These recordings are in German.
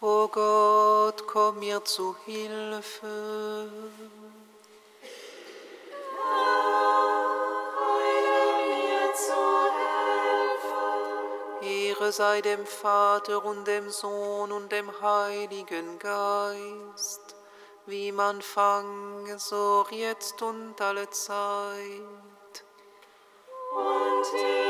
O Gott, komm mir zu Hilfe. Ehre sei dem Vater und dem Sohn und dem Heiligen Geist, wie man Anfang, so jetzt und alle Zeit. Und die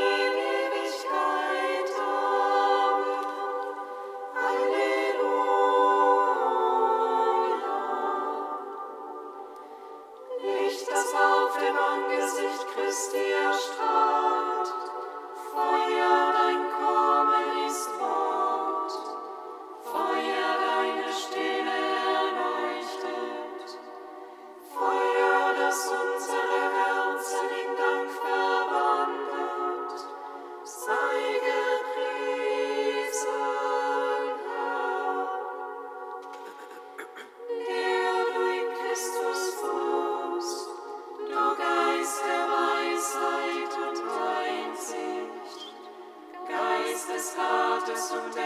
someday.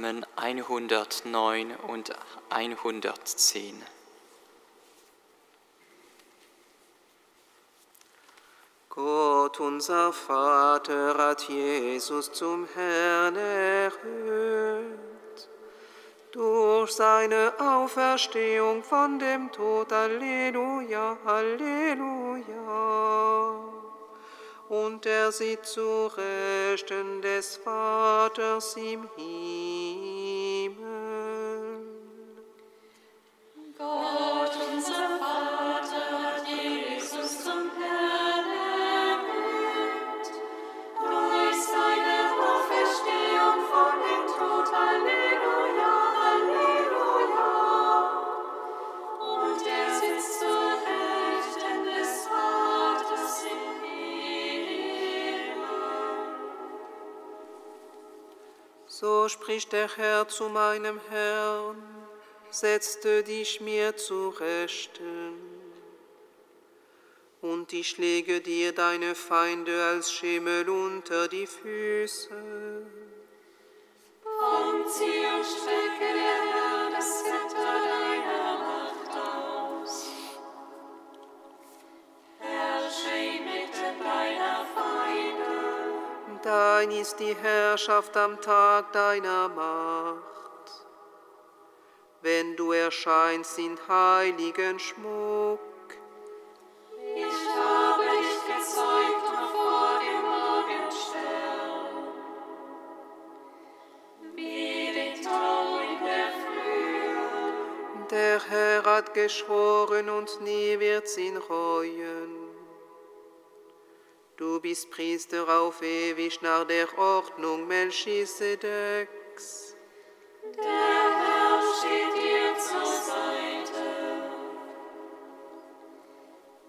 Psalmen 109 und 110. Gott, unser Vater, hat Jesus zum Herrn erhöht. Durch seine Auferstehung von dem Tod, Halleluja, Halleluja. Sitzt zu Rechten des Vaters im Himmel. Gott, Spricht der Herr zu meinem Herrn, setzte dich mir zu Rechten. Und ich lege dir deine Feinde als Schimmel unter die Füße. Vom Zion strecke der Herr das Zepter deiner Macht aus. Herrsche Feinde. Dein ist die Herrschaft am Tag deiner Macht. Wenn du erscheinst in heiligen Schmuck, Ich habe dich gezeugt noch vor dem Morgenstern. Wie den Tau in der Frühe. der Herr hat geschworen und nie wird's ihn reuen. Du bist Priester auf ewig nach der Ordnung Melchisedeks. Der Herr steht dir zur Seite.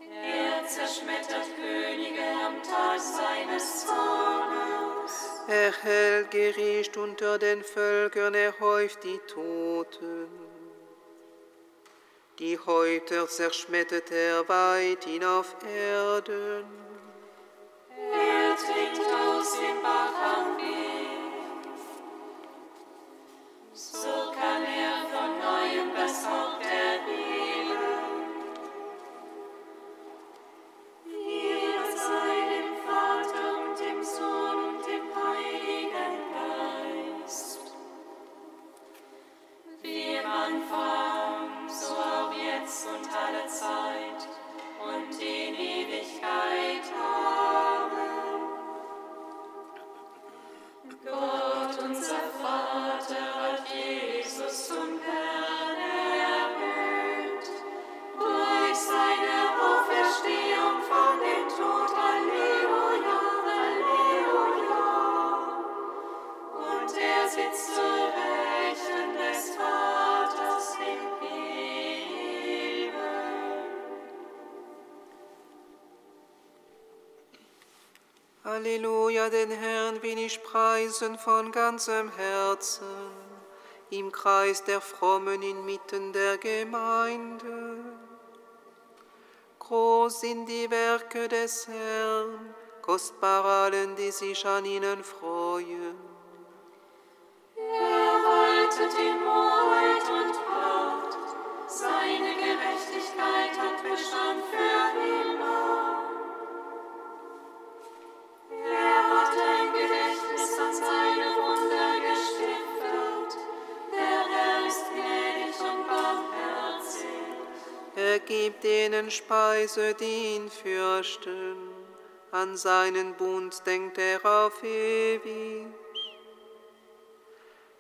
Er zerschmettert Könige am Tag seines Zornes. Er hält Gericht unter den Völkern, er häuft die Toten. Die Häupter zerschmettert er weit hin auf Erden. So kann er von neuem das preisen von ganzem Herzen, im Kreis der Frommen inmitten der Gemeinde. Groß sind die Werke des Herrn, kostbar allen, die sich an ihnen freuen. Gibt denen Speise, die ihn fürchten. An seinen Bund denkt er auf ewig.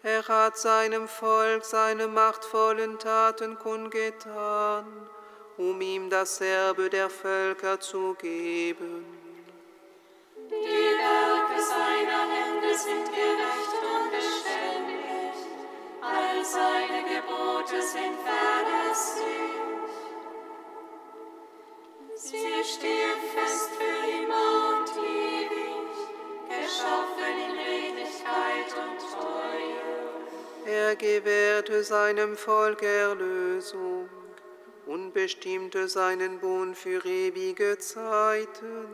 Er hat seinem Volk seine machtvollen Taten kundgetan, um ihm das Erbe der Völker zu geben. Die Werke seiner Hände sind gerecht und beständig, all seine Gebote sind verlässlich. Er gewährte seinem Volk Erlösung und bestimmte seinen Bund für ewige Zeiten.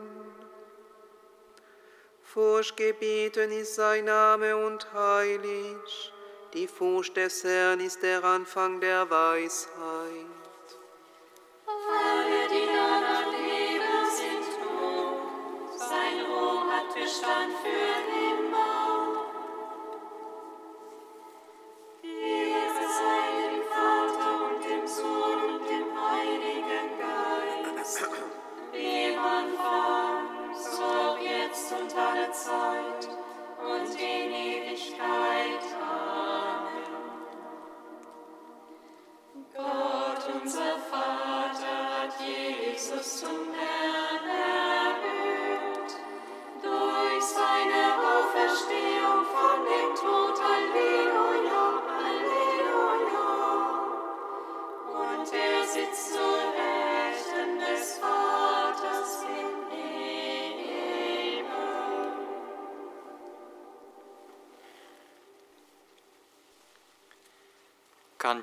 Furchtgebieten ist sein Name und heilig. Die Furcht des Herrn ist der Anfang der Weisheit. Alle, hat Bestand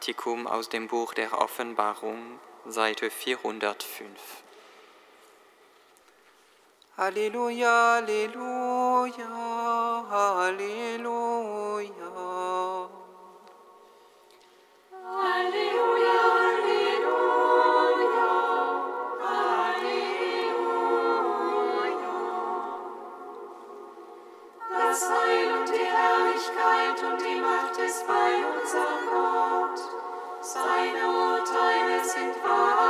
Kantikum aus dem Buch der Offenbarung, Seite 405. Halleluja, Halleluja, Halleluja. Halleluja, Halleluja, Halleluja. Das Heil und die Herrlichkeit und die Macht ist bei unserem Gott. Seine Urteile sind wahr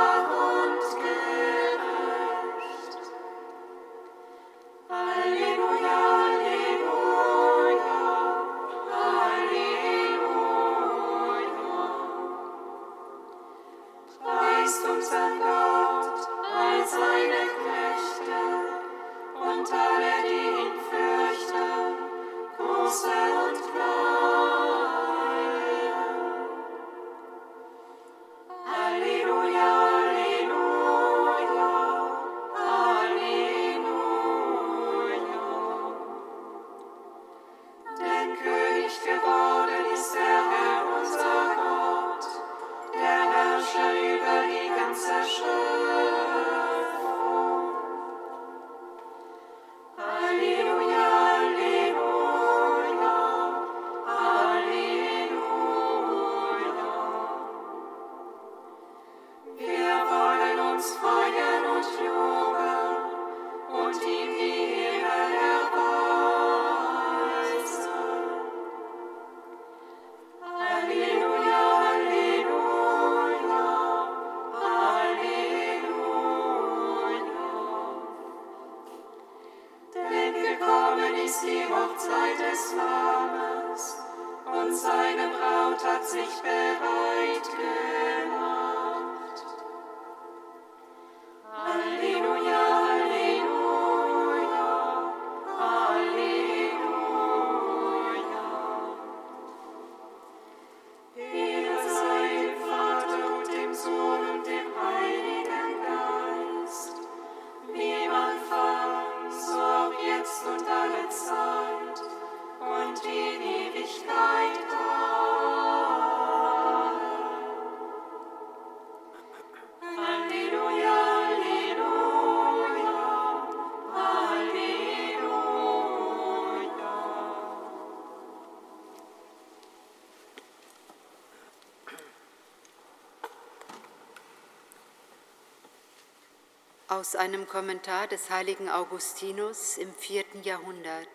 Aus einem Kommentar des heiligen Augustinus im vierten Jahrhundert.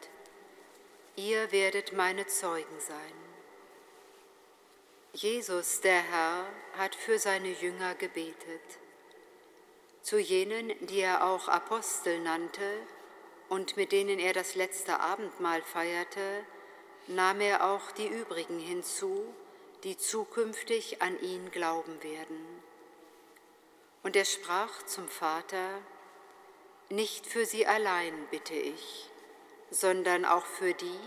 Ihr werdet meine Zeugen sein. Jesus, der Herr, hat für seine Jünger gebetet. Zu jenen, die er auch Apostel nannte und mit denen er das letzte Abendmahl feierte, nahm er auch die übrigen hinzu, die zukünftig an ihn glauben werden. Und er sprach zum Vater, nicht für sie allein bitte ich, sondern auch für die,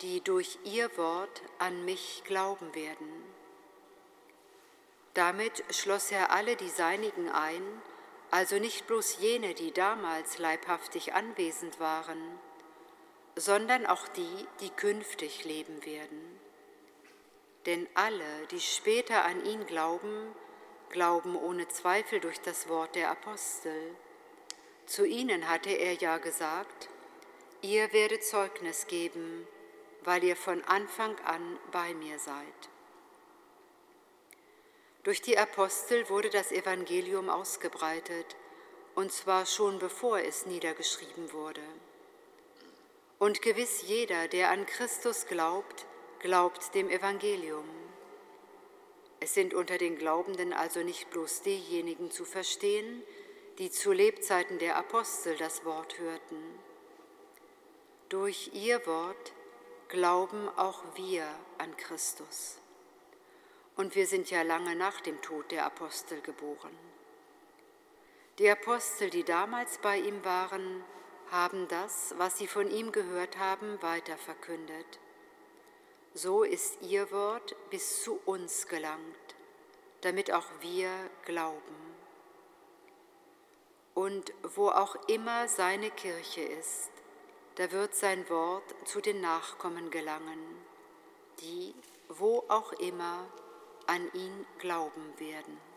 die durch ihr Wort an mich glauben werden. Damit schloss er alle die Seinigen ein, also nicht bloß jene, die damals leibhaftig anwesend waren, sondern auch die, die künftig leben werden. Denn alle, die später an ihn glauben, glauben ohne Zweifel durch das Wort der Apostel. Zu ihnen hatte er ja gesagt, ihr werdet Zeugnis geben, weil ihr von Anfang an bei mir seid. Durch die Apostel wurde das Evangelium ausgebreitet, und zwar schon bevor es niedergeschrieben wurde. Und gewiss jeder, der an Christus glaubt, glaubt dem Evangelium. Es sind unter den Glaubenden also nicht bloß diejenigen zu verstehen, die zu Lebzeiten der Apostel das Wort hörten. Durch ihr Wort glauben auch wir an Christus. Und wir sind ja lange nach dem Tod der Apostel geboren. Die Apostel, die damals bei ihm waren, haben das, was sie von ihm gehört haben, weiter verkündet. So ist ihr Wort bis zu uns gelangt, damit auch wir glauben. Und wo auch immer seine Kirche ist, da wird sein Wort zu den Nachkommen gelangen, die, wo auch immer, an ihn glauben werden.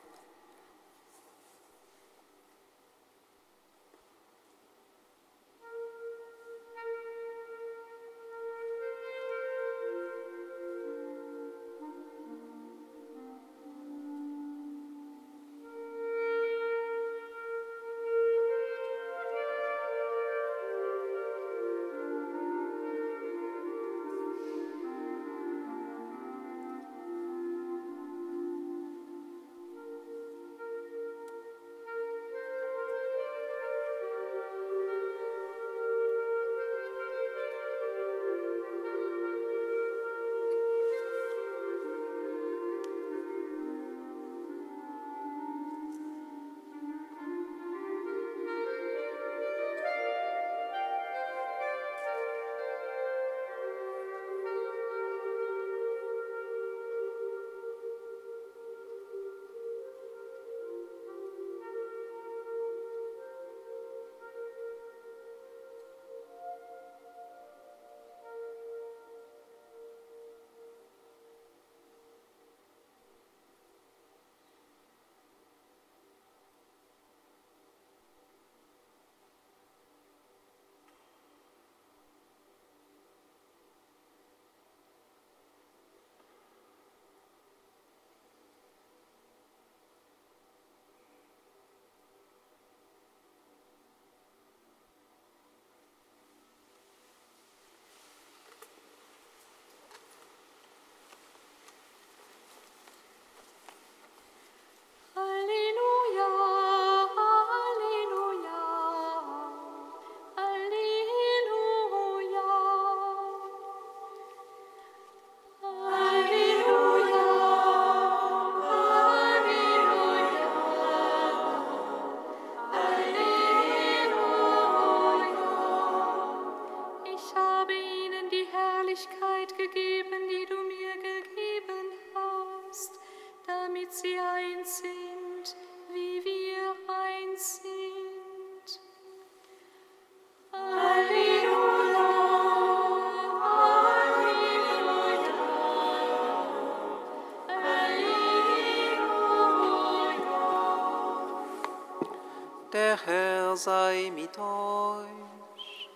Sei mit euch.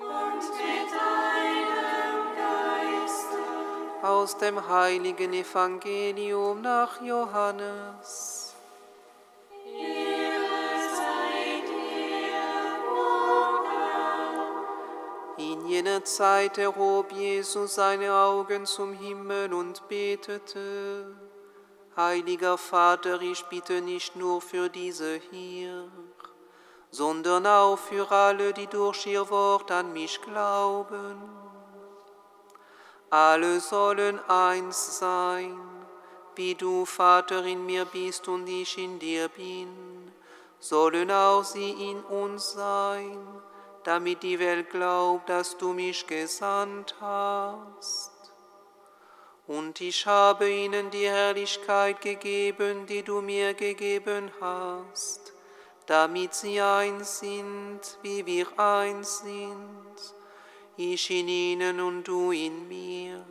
Und mit deinem Geiste. Aus dem heiligen Evangelium nach Johannes. In jener Zeit erhob Jesus seine Augen zum Himmel und betete, Heiliger Vater, ich bitte nicht nur für diese hier, sondern auch für alle, die durch ihr Wort an mich glauben. Alle sollen eins sein, wie du, Vater, in mir bist und ich in dir bin, sollen auch sie in uns sein, damit die Welt glaubt, dass du mich gesandt hast. Und ich habe ihnen die Herrlichkeit gegeben, die du mir gegeben hast, damit sie eins sind, wie wir eins sind, ich in ihnen und du in mir.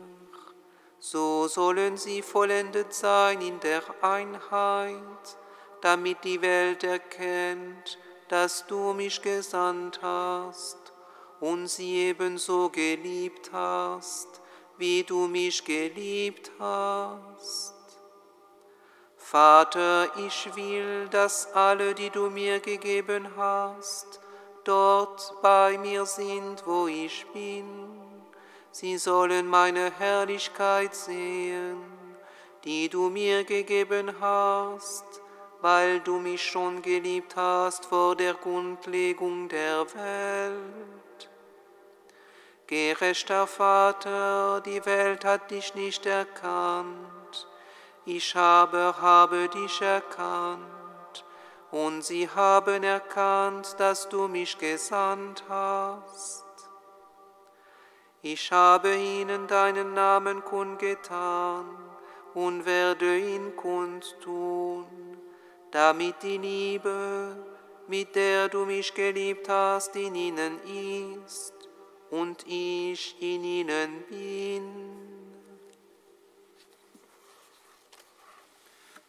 So sollen sie vollendet sein in der Einheit, damit die Welt erkennt, dass du mich gesandt hast und sie ebenso geliebt hast, wie du mich geliebt hast. Vater, ich will, dass alle, die du mir gegeben hast, dort bei mir sind, wo ich bin. Sie sollen meine Herrlichkeit sehen, die du mir gegeben hast, weil du mich schon geliebt hast vor der Grundlegung der Welt. Gerechter Vater, die Welt hat dich nicht erkannt, ich aber habe dich erkannt, und sie haben erkannt, dass du mich gesandt hast. Ich habe ihnen deinen Namen kundgetan und werde ihn kundtun, damit die Liebe, mit der du mich geliebt hast, in ihnen ist und ich in ihnen bin.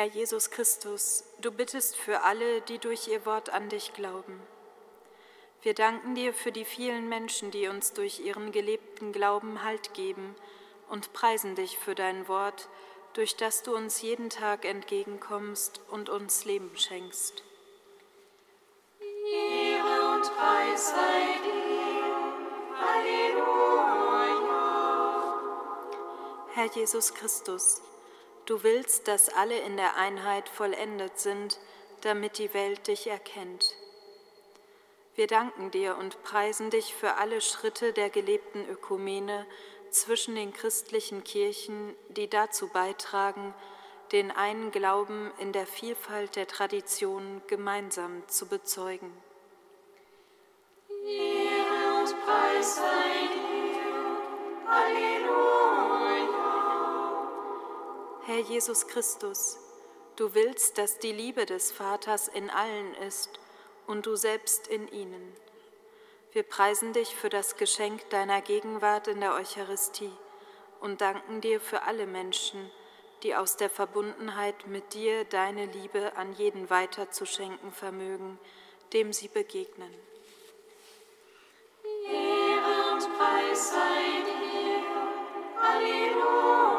Herr Jesus Christus, du bittest für alle, die durch ihr Wort an dich glauben. Wir danken dir für die vielen Menschen, die uns durch ihren gelebten Glauben Halt geben und preisen dich für dein Wort, durch das du uns jeden Tag entgegenkommst und uns Leben schenkst. Ehre und Preis sei dir. Halleluja. Herr Jesus Christus, du willst, dass alle in der Einheit vollendet sind, damit die Welt dich erkennt. Wir danken dir und preisen dich für alle Schritte der gelebten Ökumene zwischen den christlichen Kirchen, die dazu beitragen, den einen Glauben in der Vielfalt der Traditionen gemeinsam zu bezeugen. Ehre und Preis sei dir. Halleluja. Herr Jesus Christus, du willst, dass die Liebe des Vaters in allen ist und du selbst in ihnen. Wir preisen dich für das Geschenk deiner Gegenwart in der Eucharistie und danken dir für alle Menschen, die aus der Verbundenheit mit dir deine Liebe an jeden weiterzuschenken vermögen, dem sie begegnen. Ehre und Preis sei dir. Halleluja.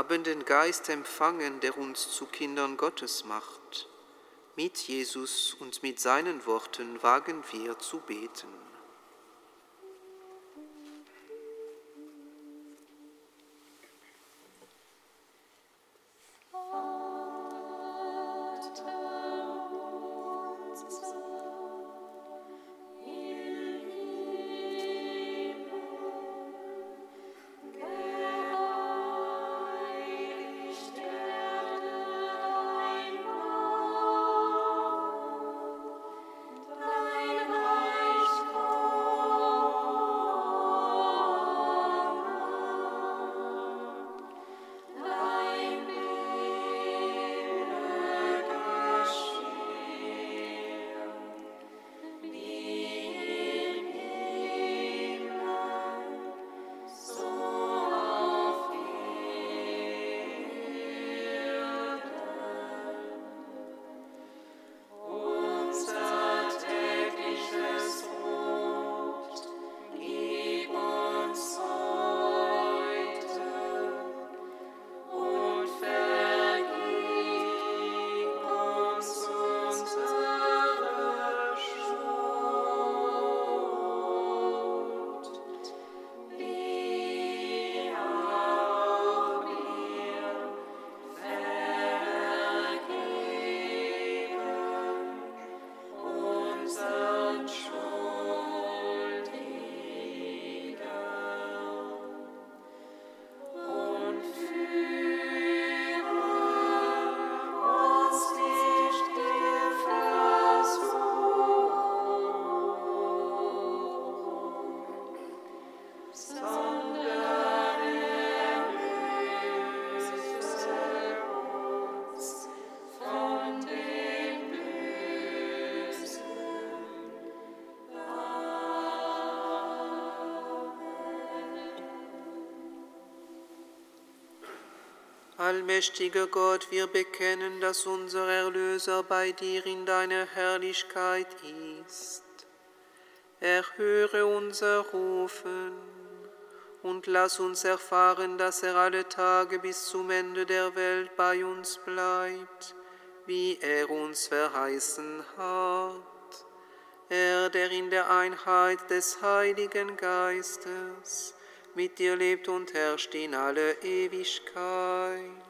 Haben den Geist empfangen, der uns zu Kindern Gottes macht. Mit Jesus und mit seinen Worten wagen wir zu beten. Allmächtiger Gott, wir bekennen, dass unser Erlöser bei dir in deiner Herrlichkeit ist. Erhöre unser Rufen und lass uns erfahren, dass er alle Tage bis zum Ende der Welt bei uns bleibt, wie er uns verheißen hat. Er, der in der Einheit des Heiligen Geistes mit dir lebt und herrscht in alle Ewigkeit.